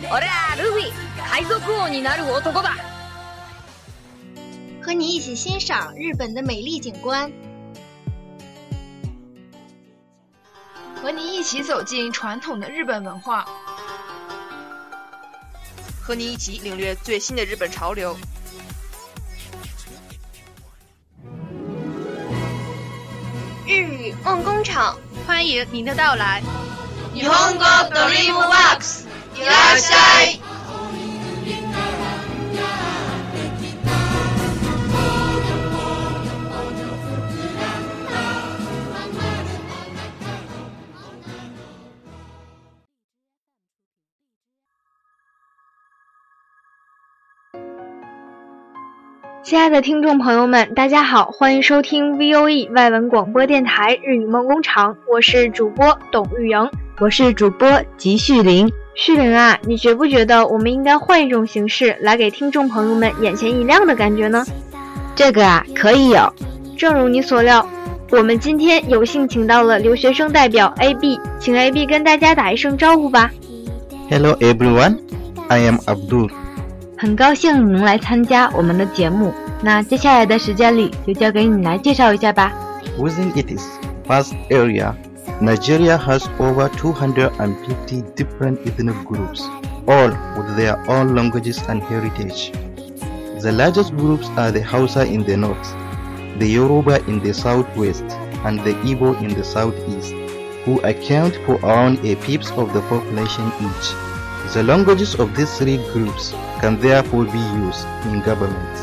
贝嘎姐，俺はルフィ，海賊王になる男だ。和你一起欣赏日本的美丽景观，和你一起走进传统的日本文化，和你一起领略最新的日本潮流。日语梦工厂，欢迎您的到来。日本語ドリームワークス， いらっしゃい。亲爱的听众朋友们，大家好，欢迎收听 V O E 外文广播电台日语梦工厂，我是主播董玉莹，我是主播吉旭林。 旭玲啊，你觉不觉得我们应该换一种形式来给听众朋友们眼前一亮的感觉呢？这个啊，可以有。正如你所料，我们今天有幸请到了留学生代表 A B，请 A B 跟大家打一声招呼吧。Hello everyone, I am Abdul. 很高兴你能来参加我们的节目。那接下来的时间里，就交给你来介绍一下吧。Within its vast area, Nigeria has over 250 different ethnic groups, all with their own languages and heritage. The largest groups are the Hausa in the north, the Yoruba in the southwest, and the Igbo in the southeast, who account for around a fifth of the population each. The languages of these three groups can therefore be used in government.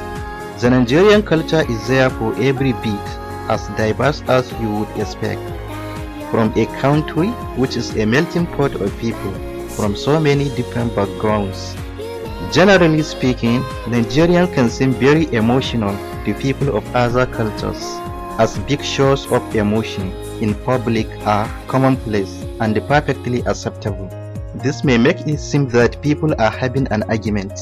The Nigerian culture is therefore every bit as diverse as you would expect. From a country which is a melting pot of people from so many different backgrounds. Generally speaking, Nigerians can seem very emotional to people of other cultures, as big shows of emotion in public are commonplace and perfectly acceptable. This may make it seem that people are having an argument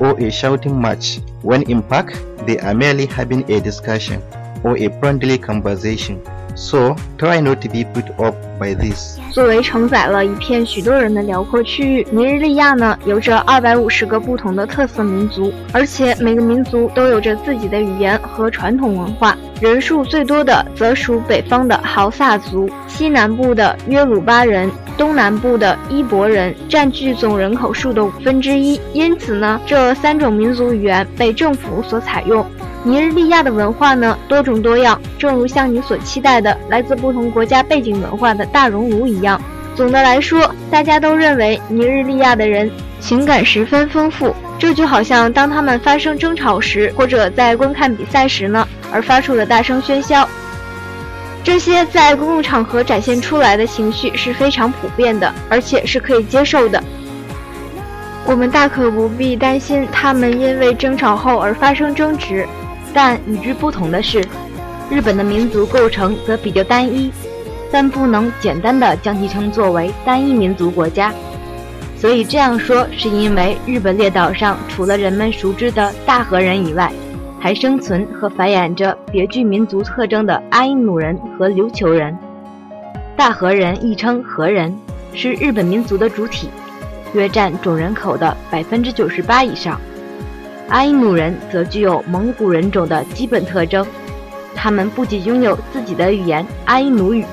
or a shouting match, when in fact they are merely having a discussion or a friendly conversation. So try not to be put off by this. 作为承载了一片许多人的辽阔区域，尼日利亚呢有着二百五十个不同的特色民族，而且每个民族都有着自己的语言和传统文化。人数最多的则属北方的豪萨族，西南部的约鲁巴人，东南部的伊博人，占据总人口数的五分之一。因此呢，这三种民族语言被政府所采用。尼日利亚的文化呢多种多样，正如像你所期待的来自不同国家背景文化的大熔炉一样。总的来说，大家都认为尼日利亚的人情感十分丰富，这就好像当他们发生争吵时，或者在观看比赛时呢，而发出的大声喧嚣。这些在公共场合展现出来的情绪是非常普遍的，而且是可以接受的。我们大可不必担心他们因为争吵后而发生争执。但与之不同的是，日本的民族构成则比较单一，但不能简单的将其称作为单一民族国家。所以这样说，是因为日本列岛上除了人们熟知的大和人以外，还生存和繁衍着别具民族特征的阿伊努人和琉球人。大和人亦称和人，是日本民族的主体，约占总人口的百分之九十八以上。阿伊努人则具有蒙古人种的基本特征，他们不仅拥有自己的语言阿伊努语，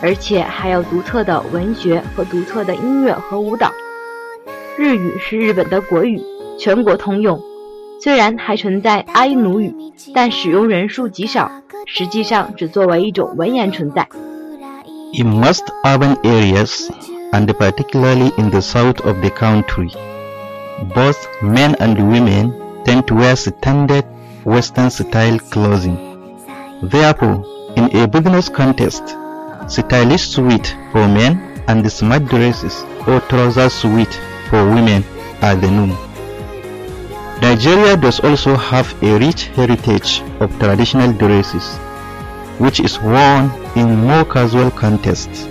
而且还有独特的文学和独特的音乐和舞蹈。日语是日本的国语，全国通用，虽然还存在阿伊努语，但使用人数极少，实际上只作为一种文言存在。In most urban areas, and particularly in the south of the country, both men and women tend to wear standard Western style clothing. Therefore, in a business context, stylish suit for men and the smart dresses or trouser suit for women are the norm. Nigeria does also have a rich heritage of traditional dresses, which is worn in more casual contexts.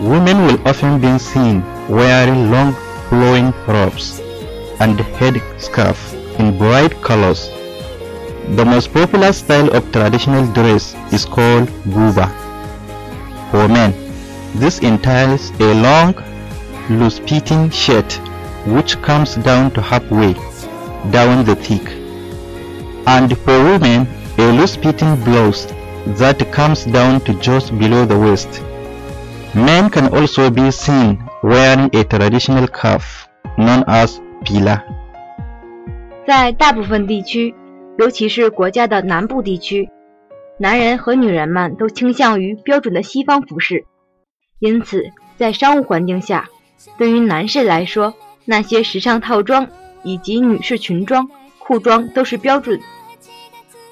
Women will often be seen wearing long flowing robes and head scarf in bright colors. The most popular style of traditional dress is called buba. For men, this entails a long, loose-fitting shirt which comes down to halfway down the thick, and for women, a loose-fitting blouse that comes down to just below the waist. Men can also be seen wearing a traditional cuff known as pila. 在大部分地区，尤其是国家的南部地区，男人和女人们都倾向于标准的西方服饰。因此，在商务环境下，对于男士来说，那些时尚套装以及女士裙装、裤装都是标准，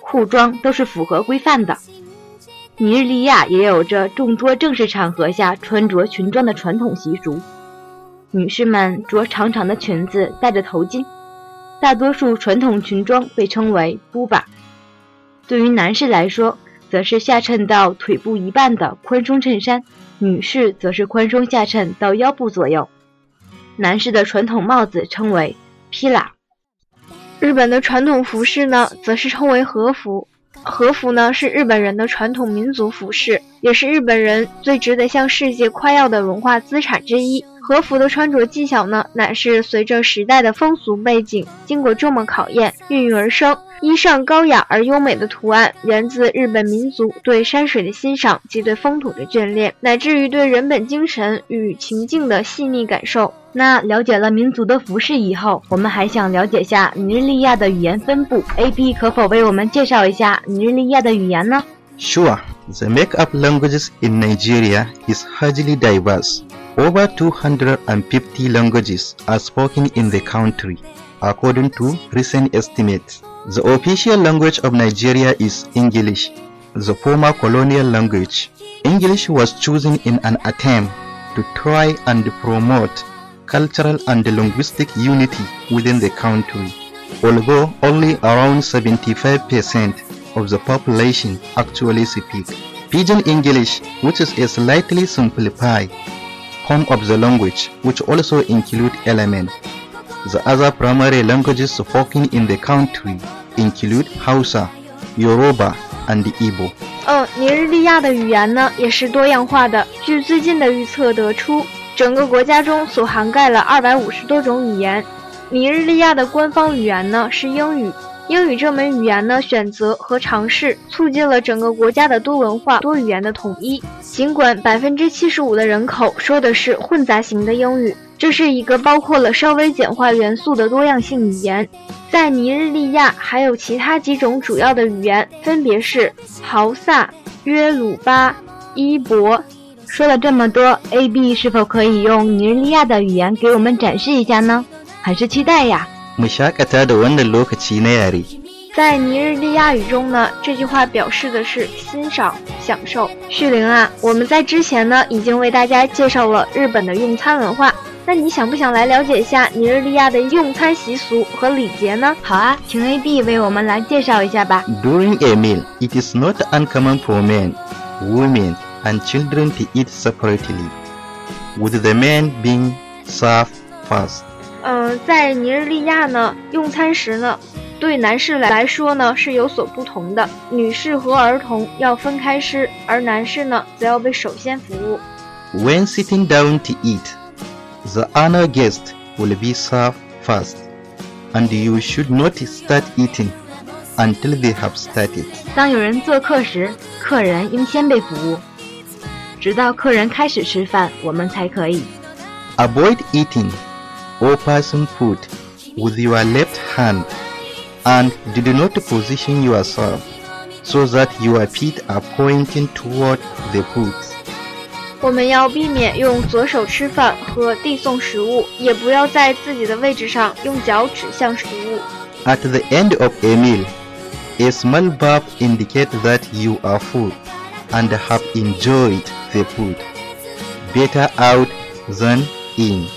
裤装都是符合规范的。尼日利亚也有着众多正式场合下穿着裙装的传统习俗，女士们着长长的裙子，戴着头巾。大多数传统裙装被称为布巴。对于男士来说，则是下衬到腿部一半的宽松衬衫；女士则是宽松下衬到腰部左右。男士的传统帽子称为。披拉，日本的传统服饰呢，则是称为和服。和服呢，是日本人的传统民族服饰，也是日本人最值得向世界夸耀的文化资产之一。和服的穿着技巧呢，乃是随着时代的风俗背景，经过这么考验，孕育而生。衣上高雅而优美的图案，源自日本民族对山水的欣赏及对风土的眷恋，乃至于对人本精神与情境的细腻感受。那了解了民族的服饰以后，我们还想了解下尼日利亚的语言分布。A B 可否为我们介绍一下尼日利亚的语言呢？Sure. The makeup languages in Nigeria is hugely diverse. Over 250 languages are spoken in the country, according to recent estimates. The official language of Nigeria is English, the former colonial language. English was chosen in an attempt to try and promote cultural and linguistic unity within the country, although only around 75% of the population actually speak. Pidgin English, which is a slightly simplified form of the language, which also include elements the other primary languages spoken in the country include Hausa, Yoruba, and Igbo. 嗯，尼日利亚的语言呢也是多样化的。据最近的预测得出，整个国家中所涵盖了二百五十多种语言。尼日利亚的官方语言呢是英语。 英语这门语言呢，选择和尝试促进了整个国家的多文化、多语言的统一。尽管百分之七十五的人口说的是混杂型的英语，这是一个包括了稍微简化元素的多样性语言。在尼日利亚还有其他几种主要的语言，分别是豪萨、约鲁巴、伊博。说了这么多，A B 是否可以用尼日利亚的语言给我们展示一下呢？很是期待呀！在尼日利亚语中呢，这句话表示的是欣赏、享受。旭玲啊，我们在之前呢已经为大家介绍了日本的用餐文化，那你想不想来了解一下尼日利亚的用餐习俗和礼节呢？好啊，请 A B 为我们来介绍一下吧。During a meal, it is not uncommon for men, women, and children to eat separately, with the men being served first. 嗯，在尼日利亚呢，用餐时呢，对男士来说呢是有所不同的，女士和儿童要分开吃，而男士呢则要被首先服务。When sitting down to eat, the honored guest will be served first, and you should not start eating until they have started. 当有人做客时，客人应先被服务，直到客人开始吃饭，我们才可以。Avoid eating or passing food with your left hand and did not position yourself so that your feet are pointing toward the food. 我们要避免用左手吃饭和递送食物，也不要在自己的位置上用脚指向食物。At the end of a meal, a small burp indicates that you are full and have enjoyed the food. Better out than in.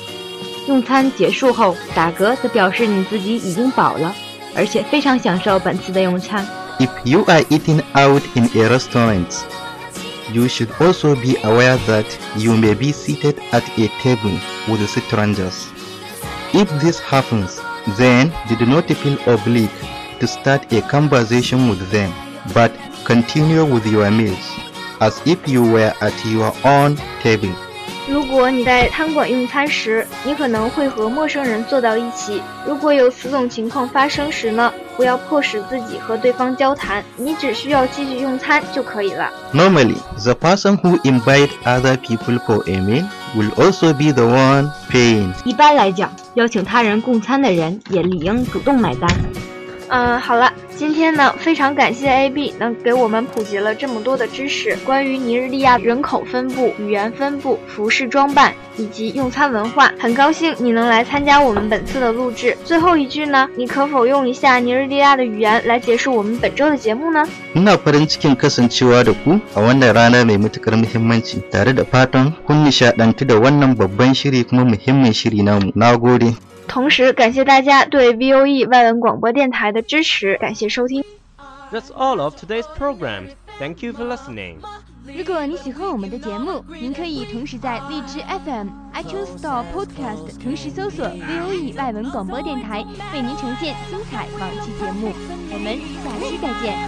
用餐结束后打嗝，则表示你自己已经饱了，而且非常享受本次的用餐。If you are eating out in a restaurant, you should also be aware that you may be seated at a table with strangers. If this happens, then do not feel obliged to start a conversation with them, but continue with your meals as if you were at your own table. 如果你在餐馆用餐时，你可能会和陌生人坐到一起。如果有此种情况发生时呢，不要迫使自己和对方交谈，你只需要继续用餐就可以了。Normally, the person who invite other people for a meal will also be the one paying. 一般来讲，邀请他人共餐的人也理应主动买单。嗯，好了，今天呢，非常感谢 AB 能给我们普及了这么多的知识，关于尼日利亚人口分布、语言分布、服饰装扮以及用餐文化。很高兴你能来参加我们本次的录制。最后一句呢，你可否用一下尼日利亚的语言来结束我们本周的节目呢？Ina farin cikin kasancewa da ku a wannan rana mai matukar muhimmanci, tare da fatan kun nishadantu da wannan babban shiri kuma muhimmin shiri namu. Nagode. 同时，感谢大家对 VOE 外文广播电台的支持，感谢收听。That's all of today's program. Thank you for listening. 如果你喜欢我们的节目，您可以同时在荔枝 FM、iTunes Store、Podcast 同时搜索 VOE 外文广播电台，为您呈现精彩往期节目。我们下期再见。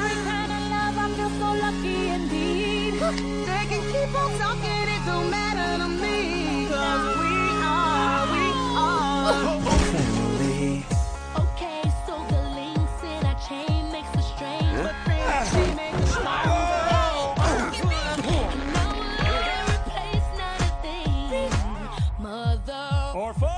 Or four.